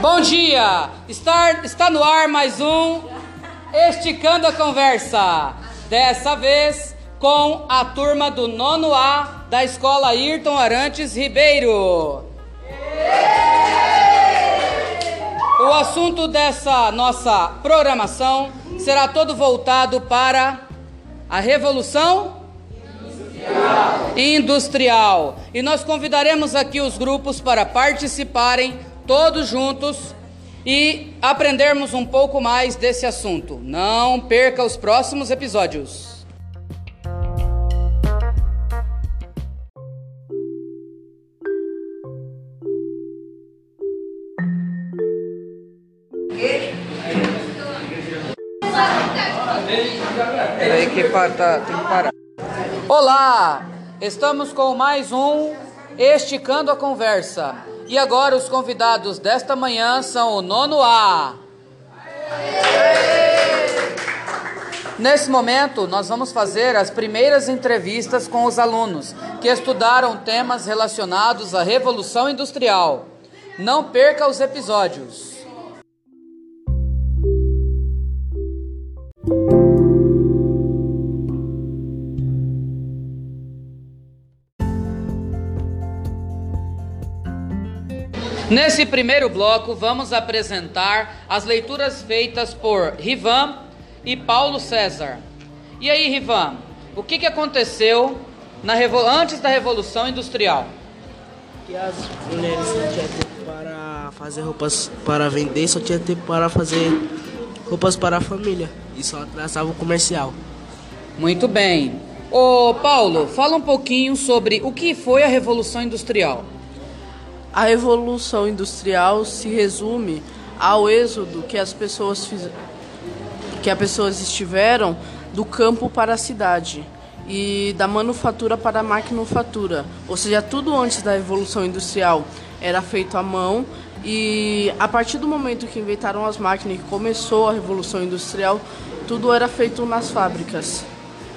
Bom dia! Está, está no ar mais um Esticando a Conversa. Dessa vez com a turma do nono A da Escola Ayrton Arantes Ribeiro. O assunto dessa nossa programação será todo voltado para a Revolução Industrial. Industrial. E nós convidaremos aqui os grupos para participarem todos juntos e aprendermos um pouco mais desse assunto. Não perca os próximos episódios. Peraí que tá, tem que parar. Olá! Estamos com mais um Esticando a Conversa. E agora os convidados desta manhã são o nono A. Nesse momento, nós vamos fazer as primeiras entrevistas com os alunos que estudaram temas relacionados à Revolução Industrial. Não perca os episódios. Nesse primeiro bloco, vamos apresentar as leituras feitas por Rivan e Paulo César. E aí, Rivan, o que, que aconteceu na antes da Revolução Industrial? Que as mulheres não tinham tempo para fazer roupas para vender, só tinha tempo para fazer roupas para a família e só atrasava o comercial. Muito bem. Ô Paulo, fala um pouquinho sobre o que foi a Revolução Industrial. A revolução industrial se resume ao êxodo que as pessoas fiz... que as pessoas estiveram do campo para a cidade e da manufatura para a maquinofatura, ou seja, tudo antes da revolução industrial era feito à mão e a partir do momento que inventaram as máquinas e começou a revolução industrial, tudo era feito nas fábricas.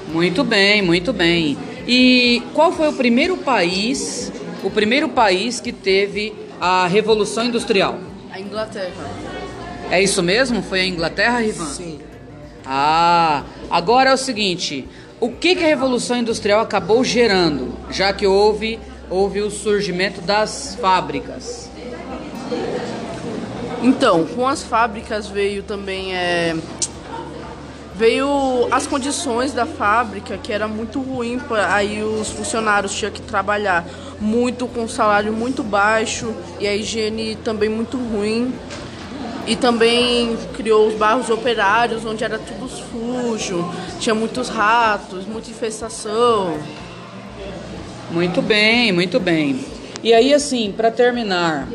Muito bem, muito bem. E qual foi o primeiro país o primeiro país que teve a Revolução Industrial? A Inglaterra. É isso mesmo? Foi a Inglaterra, Rivan? Sim. Ah, agora é o seguinte: o que, que a Revolução Industrial acabou gerando, já que houve, houve o surgimento das fábricas? Então, com as fábricas veio também é, veio as condições da fábrica que era muito ruim aí os funcionários tinham que trabalhar muito com salário muito baixo e a higiene também muito ruim. E também criou os bairros operários, onde era tudo sujo, tinha muitos ratos, muita infestação. Muito bem, muito bem. E aí, assim, para terminar,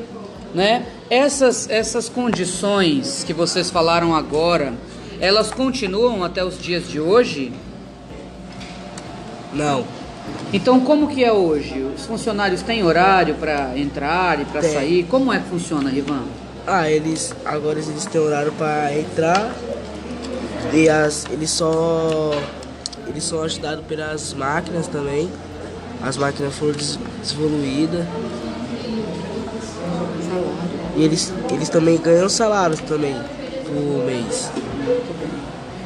né? Essas, essas condições que vocês falaram agora, elas continuam até os dias de hoje? Não. Então, como que é hoje? Os funcionários têm horário para entrar e para sair? Como é que funciona, Rivan? Ah, eles agora eles têm horário para entrar e as, eles só eles são ajudados pelas máquinas também. As máquinas foram desenvolvidas. E eles, eles também ganham salário também por mês.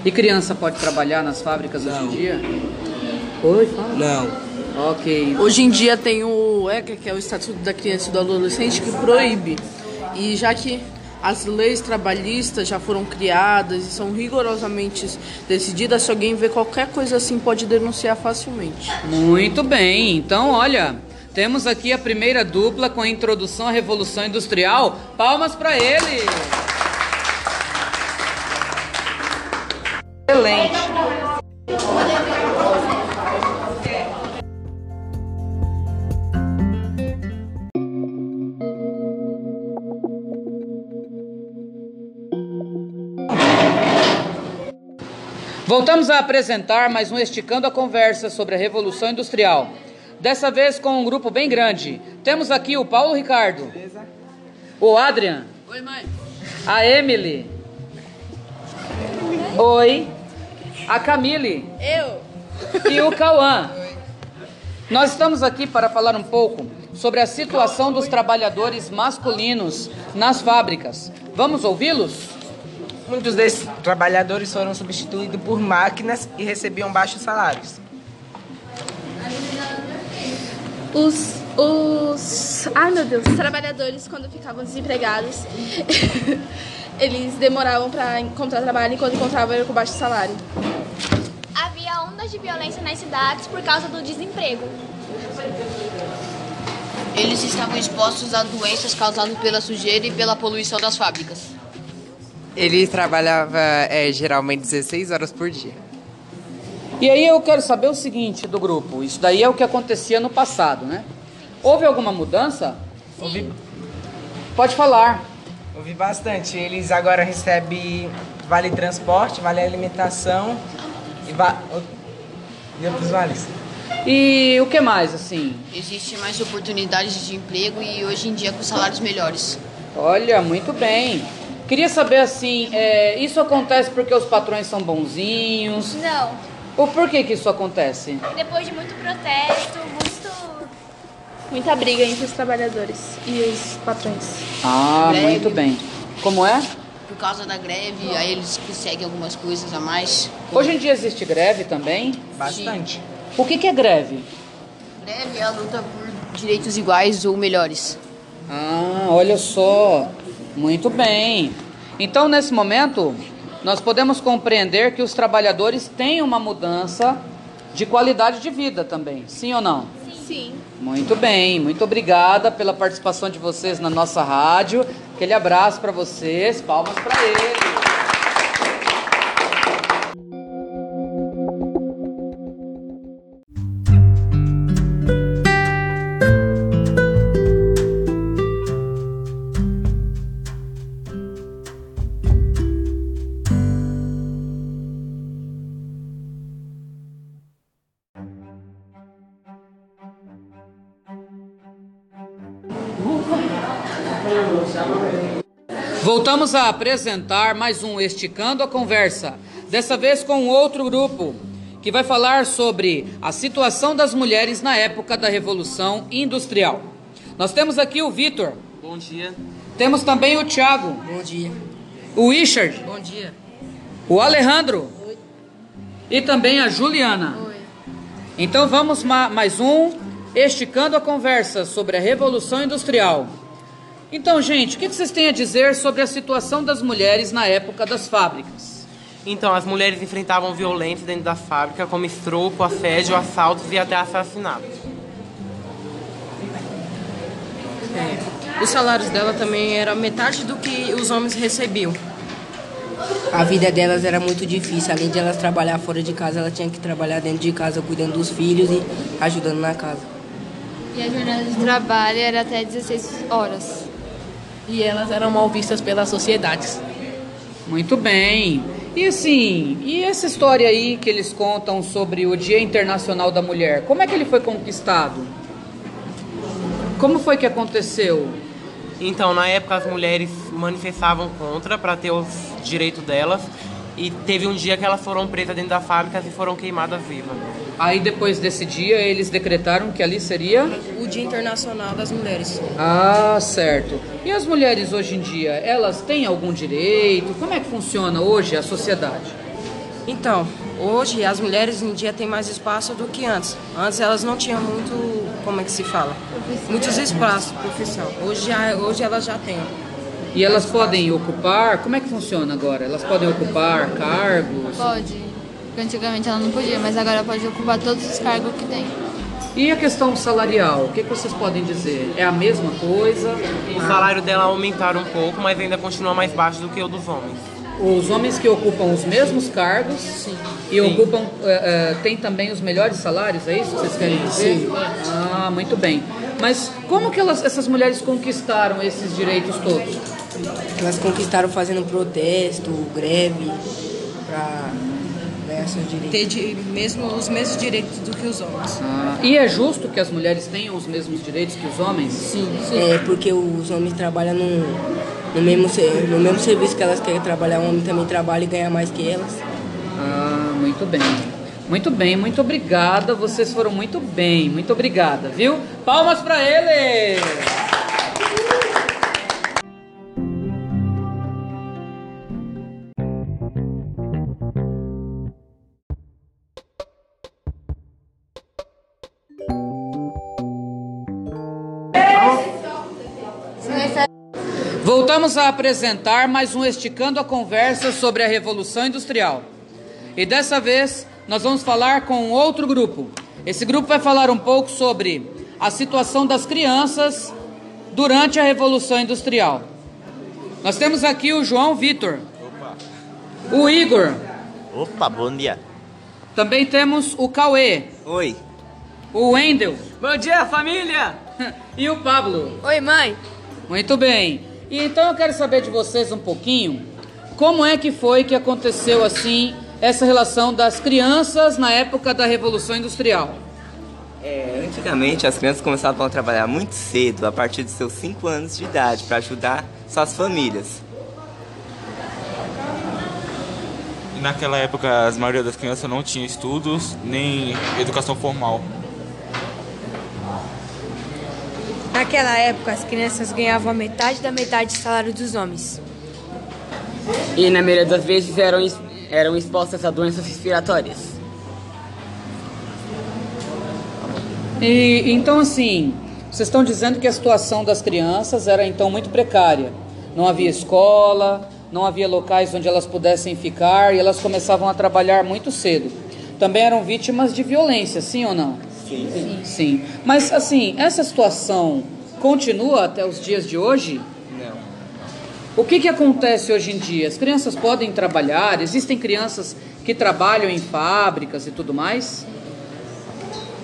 E criança pode trabalhar nas fábricas Não. hoje em dia? Oi, fala. Não. Ok. Hoje em dia tem o ECA, que é o Estatuto da Criança e do Adolescente, que proíbe. E já que as leis trabalhistas já foram criadas e são rigorosamente decididas, se alguém vê qualquer coisa assim, pode denunciar facilmente. Muito bem. Então, olha, temos aqui a primeira dupla com a introdução à Revolução Industrial. Palmas para ele! Excelente. Voltamos a apresentar mais um Esticando a Conversa sobre a Revolução Industrial. Dessa vez com um grupo bem grande. Temos aqui o Paulo Ricardo, o Adrian, Oi, mãe. a Emily, oi, a Camille Eu. e o Cauã. Nós estamos aqui para falar um pouco sobre a situação dos trabalhadores masculinos nas fábricas. Vamos ouvi-los? Muitos desses trabalhadores foram substituídos por máquinas e recebiam baixos salários. Os, os, ai meu Deus, os trabalhadores quando ficavam desempregados, eles demoravam para encontrar trabalho enquanto encontravam era com baixo salário. Ondas de violência nas cidades por causa do desemprego. Eles estavam expostos a doenças causadas pela sujeira e pela poluição das fábricas. Ele trabalhava é, geralmente 16 horas por dia. E aí eu quero saber o seguinte do grupo. Isso daí é o que acontecia no passado, né? Houve alguma mudança? Houve, Pode falar. houve bastante. Eles agora recebem vale transporte, vale alimentação e, va e outros vales. E o que mais, assim? Existe mais oportunidades de emprego e hoje em dia com salários melhores. Olha, muito bem. Queria saber assim, é, isso acontece porque os patrões são bonzinhos? Não. Ou por que que isso acontece? Depois de muito protesto, muito. Muita briga entre os trabalhadores e os patrões. Ah, Greve. muito bem. Como é? Por causa da greve, aí eles conseguem algumas coisas a mais. Hoje em dia existe greve também. Bastante. O que que é greve? Greve é a luta por direitos iguais ou melhores. Ah, olha só. Muito bem. Então, nesse momento, nós podemos compreender que os trabalhadores têm uma mudança de qualidade de vida também, sim ou não? Sim. Muito bem, muito obrigada pela participação de vocês na nossa rádio. Aquele abraço para vocês, palmas para eles. Voltamos a apresentar mais um Esticando a Conversa, dessa vez com outro grupo, que vai falar sobre a situação das mulheres na época da Revolução Industrial. Nós temos aqui o Vitor, Bom dia. temos também o Thiago, Bom dia. o Richard, Bom dia. o Alejandro e também a Juliana. Então vamos ma mais um Esticando a Conversa sobre a Revolução Industrial. Então, gente, o que vocês têm a dizer sobre a situação das mulheres na época das fábricas? Então, as mulheres enfrentavam violência dentro da fábrica, como estropo, assédio, assaltos e até assassinatos. Os salários dela também era metade do que os homens recebiam. A vida delas era muito difícil. Além de elas trabalhar fora de casa, ela tinha que trabalhar dentro de casa, cuidando dos filhos e ajudando na casa. E a jornada de trabalho era até 16 horas. E elas eram mal vistas pelas sociedades. Muito bem. E assim, e essa história aí que eles contam sobre o Dia Internacional da Mulher, como é que ele foi conquistado? Como foi que aconteceu? Então, na época, as mulheres manifestavam contra para ter os direitos delas. E teve um dia que elas foram presas dentro da fábrica e foram queimadas vivas. Aí depois desse dia eles decretaram que ali seria O Dia Internacional das Mulheres. Ah, certo. E as mulheres hoje em dia, elas têm algum direito? Como é que funciona hoje a sociedade? Então, hoje as mulheres em dia têm mais espaço do que antes. Antes elas não tinham muito, como é que se fala? Muitos espaços, profissão. Hoje, já, hoje elas já têm. E elas podem ocupar? Como é que funciona agora? Elas podem ocupar cargos? Pode. Porque antigamente ela não podia, mas agora pode ocupar todos os cargos que tem. E a questão salarial? O que, que vocês podem dizer? É a mesma coisa? O salário dela aumentaram um pouco, mas ainda continua mais baixo do que o dos homens. Os homens que ocupam os mesmos cargos e ocupam eh, eh, têm também os melhores salários, é isso que vocês querem dizer? Ah, muito bem. Mas como que elas, essas mulheres conquistaram esses direitos todos? Elas conquistaram fazendo protesto, greve, pra ganhar seus direitos. Ter de- mesmo, os mesmos direitos do que os homens. Ah, e é justo que as mulheres tenham os mesmos direitos que os homens? Sim. É porque os homens trabalham no, no, mesmo, no mesmo serviço que elas querem trabalhar, o homem também trabalha e ganha mais que elas. Ah, muito bem. Muito bem, muito obrigada. Vocês foram muito bem, muito obrigada, viu? Palmas para eles! Voltamos a apresentar mais um Esticando a Conversa sobre a Revolução Industrial. E dessa vez nós vamos falar com outro grupo. Esse grupo vai falar um pouco sobre a situação das crianças durante a Revolução Industrial. Nós temos aqui o João Vitor. O Igor. Opa, bom dia. Também temos o Cauê. Oi. O Wendel. Bom dia, família. e o Pablo. Oi, mãe. Muito bem. E então eu quero saber de vocês um pouquinho como é que foi que aconteceu assim essa relação das crianças na época da Revolução Industrial. É, antigamente as crianças começavam a trabalhar muito cedo, a partir dos seus 5 anos de idade, para ajudar suas famílias. Naquela época, a maioria das crianças não tinha estudos nem educação formal. Naquela época, as crianças ganhavam a metade da metade do salário dos homens. E na maioria das vezes eram, eram expostas a doenças respiratórias. E então assim, vocês estão dizendo que a situação das crianças era então muito precária. Não havia escola, não havia locais onde elas pudessem ficar e elas começavam a trabalhar muito cedo. Também eram vítimas de violência, sim ou não? Sim. Sim. sim. Mas assim, essa situação continua até os dias de hoje? Não. O que, que acontece hoje em dia? As crianças podem trabalhar? Existem crianças que trabalham em fábricas e tudo mais?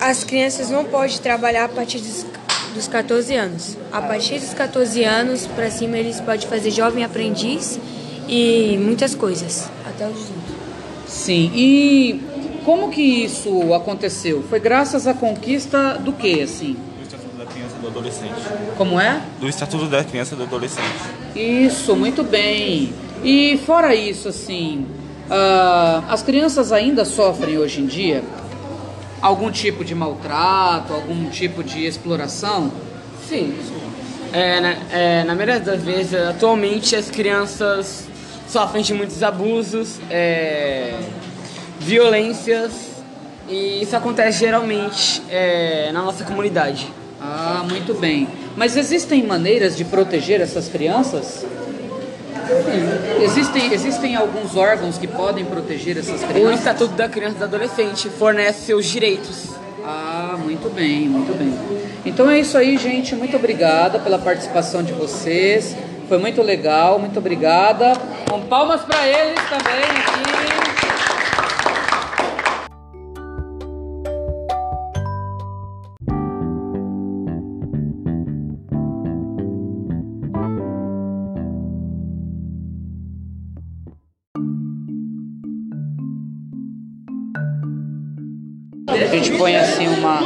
As crianças não podem trabalhar a partir dos, dos 14 anos. A partir dos 14 anos para cima eles podem fazer jovem aprendiz e muitas coisas, até os 18. Sim, e como que isso aconteceu? Foi graças à conquista do que, assim? Do Estatuto da Criança e do Adolescente. Como é? Do Estatuto da Criança e do Adolescente. Isso, muito bem. E fora isso, assim, uh, as crianças ainda sofrem hoje em dia algum tipo de maltrato, algum tipo de exploração? Sim. É, na, é, na maioria das vezes, atualmente, as crianças sofrem de muitos abusos, é, violências, e isso acontece geralmente é, na nossa comunidade. Ah, muito bem. Mas existem maneiras de proteger essas crianças? Existem, existem alguns órgãos que podem proteger essas crianças? O Estatuto da Criança e do Adolescente fornece seus direitos. Ah, muito bem, muito bem. Então é isso aí, gente. Muito obrigada pela participação de vocês. Foi muito legal, muito obrigada. Com palmas para eles também aqui. A gente põe assim uma.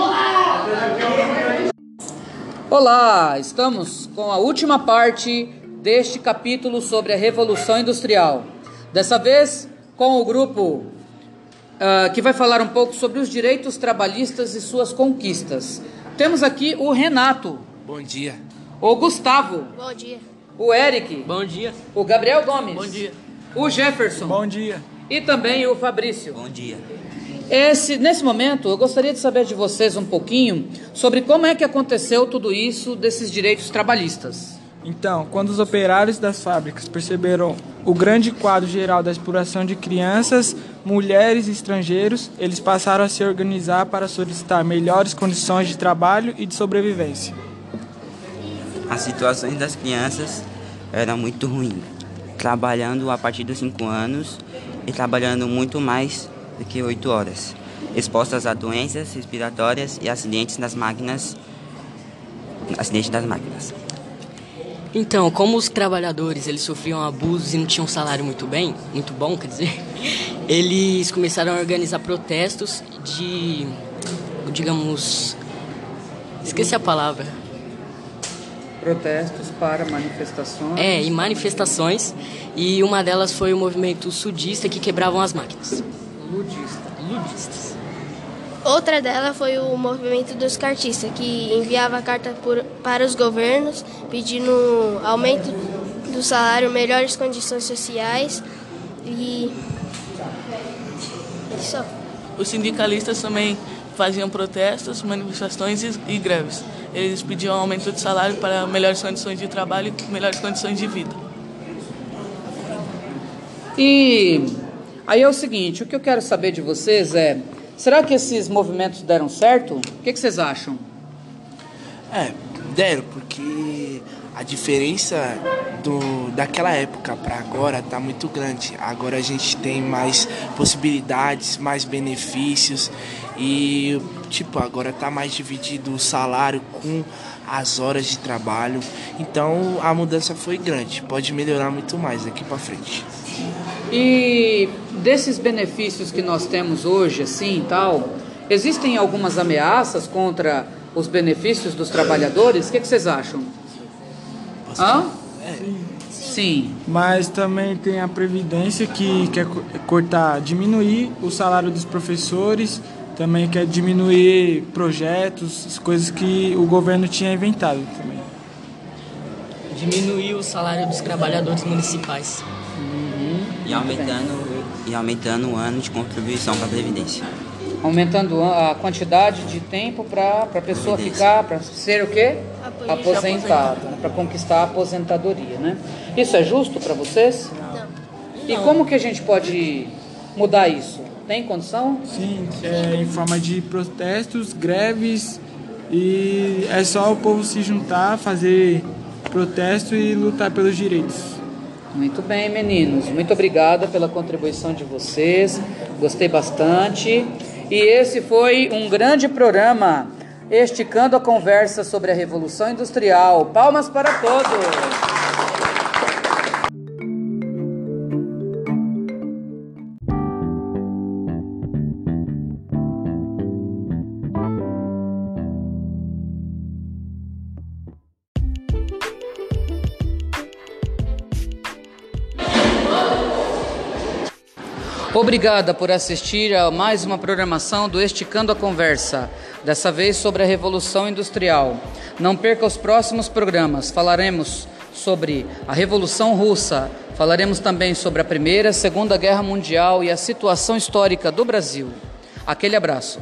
Olá, estamos com a última parte deste capítulo sobre a Revolução Industrial. Dessa vez com o grupo uh, que vai falar um pouco sobre os direitos trabalhistas e suas conquistas. Temos aqui o Renato. Bom dia. O Gustavo. Bom dia. O Eric. Bom dia. O Gabriel Gomes. Bom dia. O Jefferson. Bom dia. E também o Fabrício. Bom dia. Esse, nesse momento, eu gostaria de saber de vocês um pouquinho sobre como é que aconteceu tudo isso desses direitos trabalhistas. Então, quando os operários das fábricas perceberam o grande quadro geral da exploração de crianças, mulheres e estrangeiros, eles passaram a se organizar para solicitar melhores condições de trabalho e de sobrevivência. As situações das crianças eram muito ruins, trabalhando a partir dos 5 anos e trabalhando muito mais que 8 horas, expostas a doenças respiratórias e acidentes nas máquinas. Acidentes das máquinas. Então, como os trabalhadores eles sofriam abusos e não tinham um salário muito bem, muito bom, quer dizer, eles começaram a organizar protestos de, digamos, esqueci a palavra. Protestos para manifestações. É, e manifestações, e uma delas foi o movimento sudista que quebravam as máquinas. Ludista. cartistas. Outra dela foi o movimento dos cartistas, que enviava carta por, para os governos pedindo aumento do salário, melhores condições sociais e. Só. Os sindicalistas também faziam protestos, manifestações e, e greves. Eles pediam aumento de salário para melhores condições de trabalho e melhores condições de vida. E aí é o seguinte, o que eu quero saber de vocês é, será que esses movimentos deram certo? O que, que vocês acham? É, deram, porque a diferença do, daquela época para agora tá muito grande. Agora a gente tem mais possibilidades, mais benefícios e tipo, agora tá mais dividido o salário com as horas de trabalho. Então a mudança foi grande, pode melhorar muito mais daqui para frente. E desses benefícios que nós temos hoje, assim e tal, existem algumas ameaças contra os benefícios dos trabalhadores? O que, que vocês acham? Hã? Sim. Mas também tem a Previdência que quer co- cortar, diminuir o salário dos professores, também quer diminuir projetos, coisas que o governo tinha inventado também. Diminuir o salário dos trabalhadores municipais. E aumentando, e aumentando o ano de contribuição para a Previdência. Aumentando a quantidade de tempo para a pessoa ficar, para ser o quê? Aposentado, né? para conquistar a aposentadoria, né? Isso é justo para vocês? Não. E como que a gente pode mudar isso? Tem condição? Sim, é, em forma de protestos, greves e é só o povo se juntar, fazer protesto e lutar pelos direitos. Muito bem, meninos. Muito obrigada pela contribuição de vocês. Gostei bastante. E esse foi um grande programa, esticando a conversa sobre a Revolução Industrial. Palmas para todos! Obrigada por assistir a mais uma programação do Esticando a Conversa, dessa vez sobre a Revolução Industrial. Não perca os próximos programas, falaremos sobre a Revolução Russa, falaremos também sobre a Primeira e Segunda Guerra Mundial e a situação histórica do Brasil. Aquele abraço.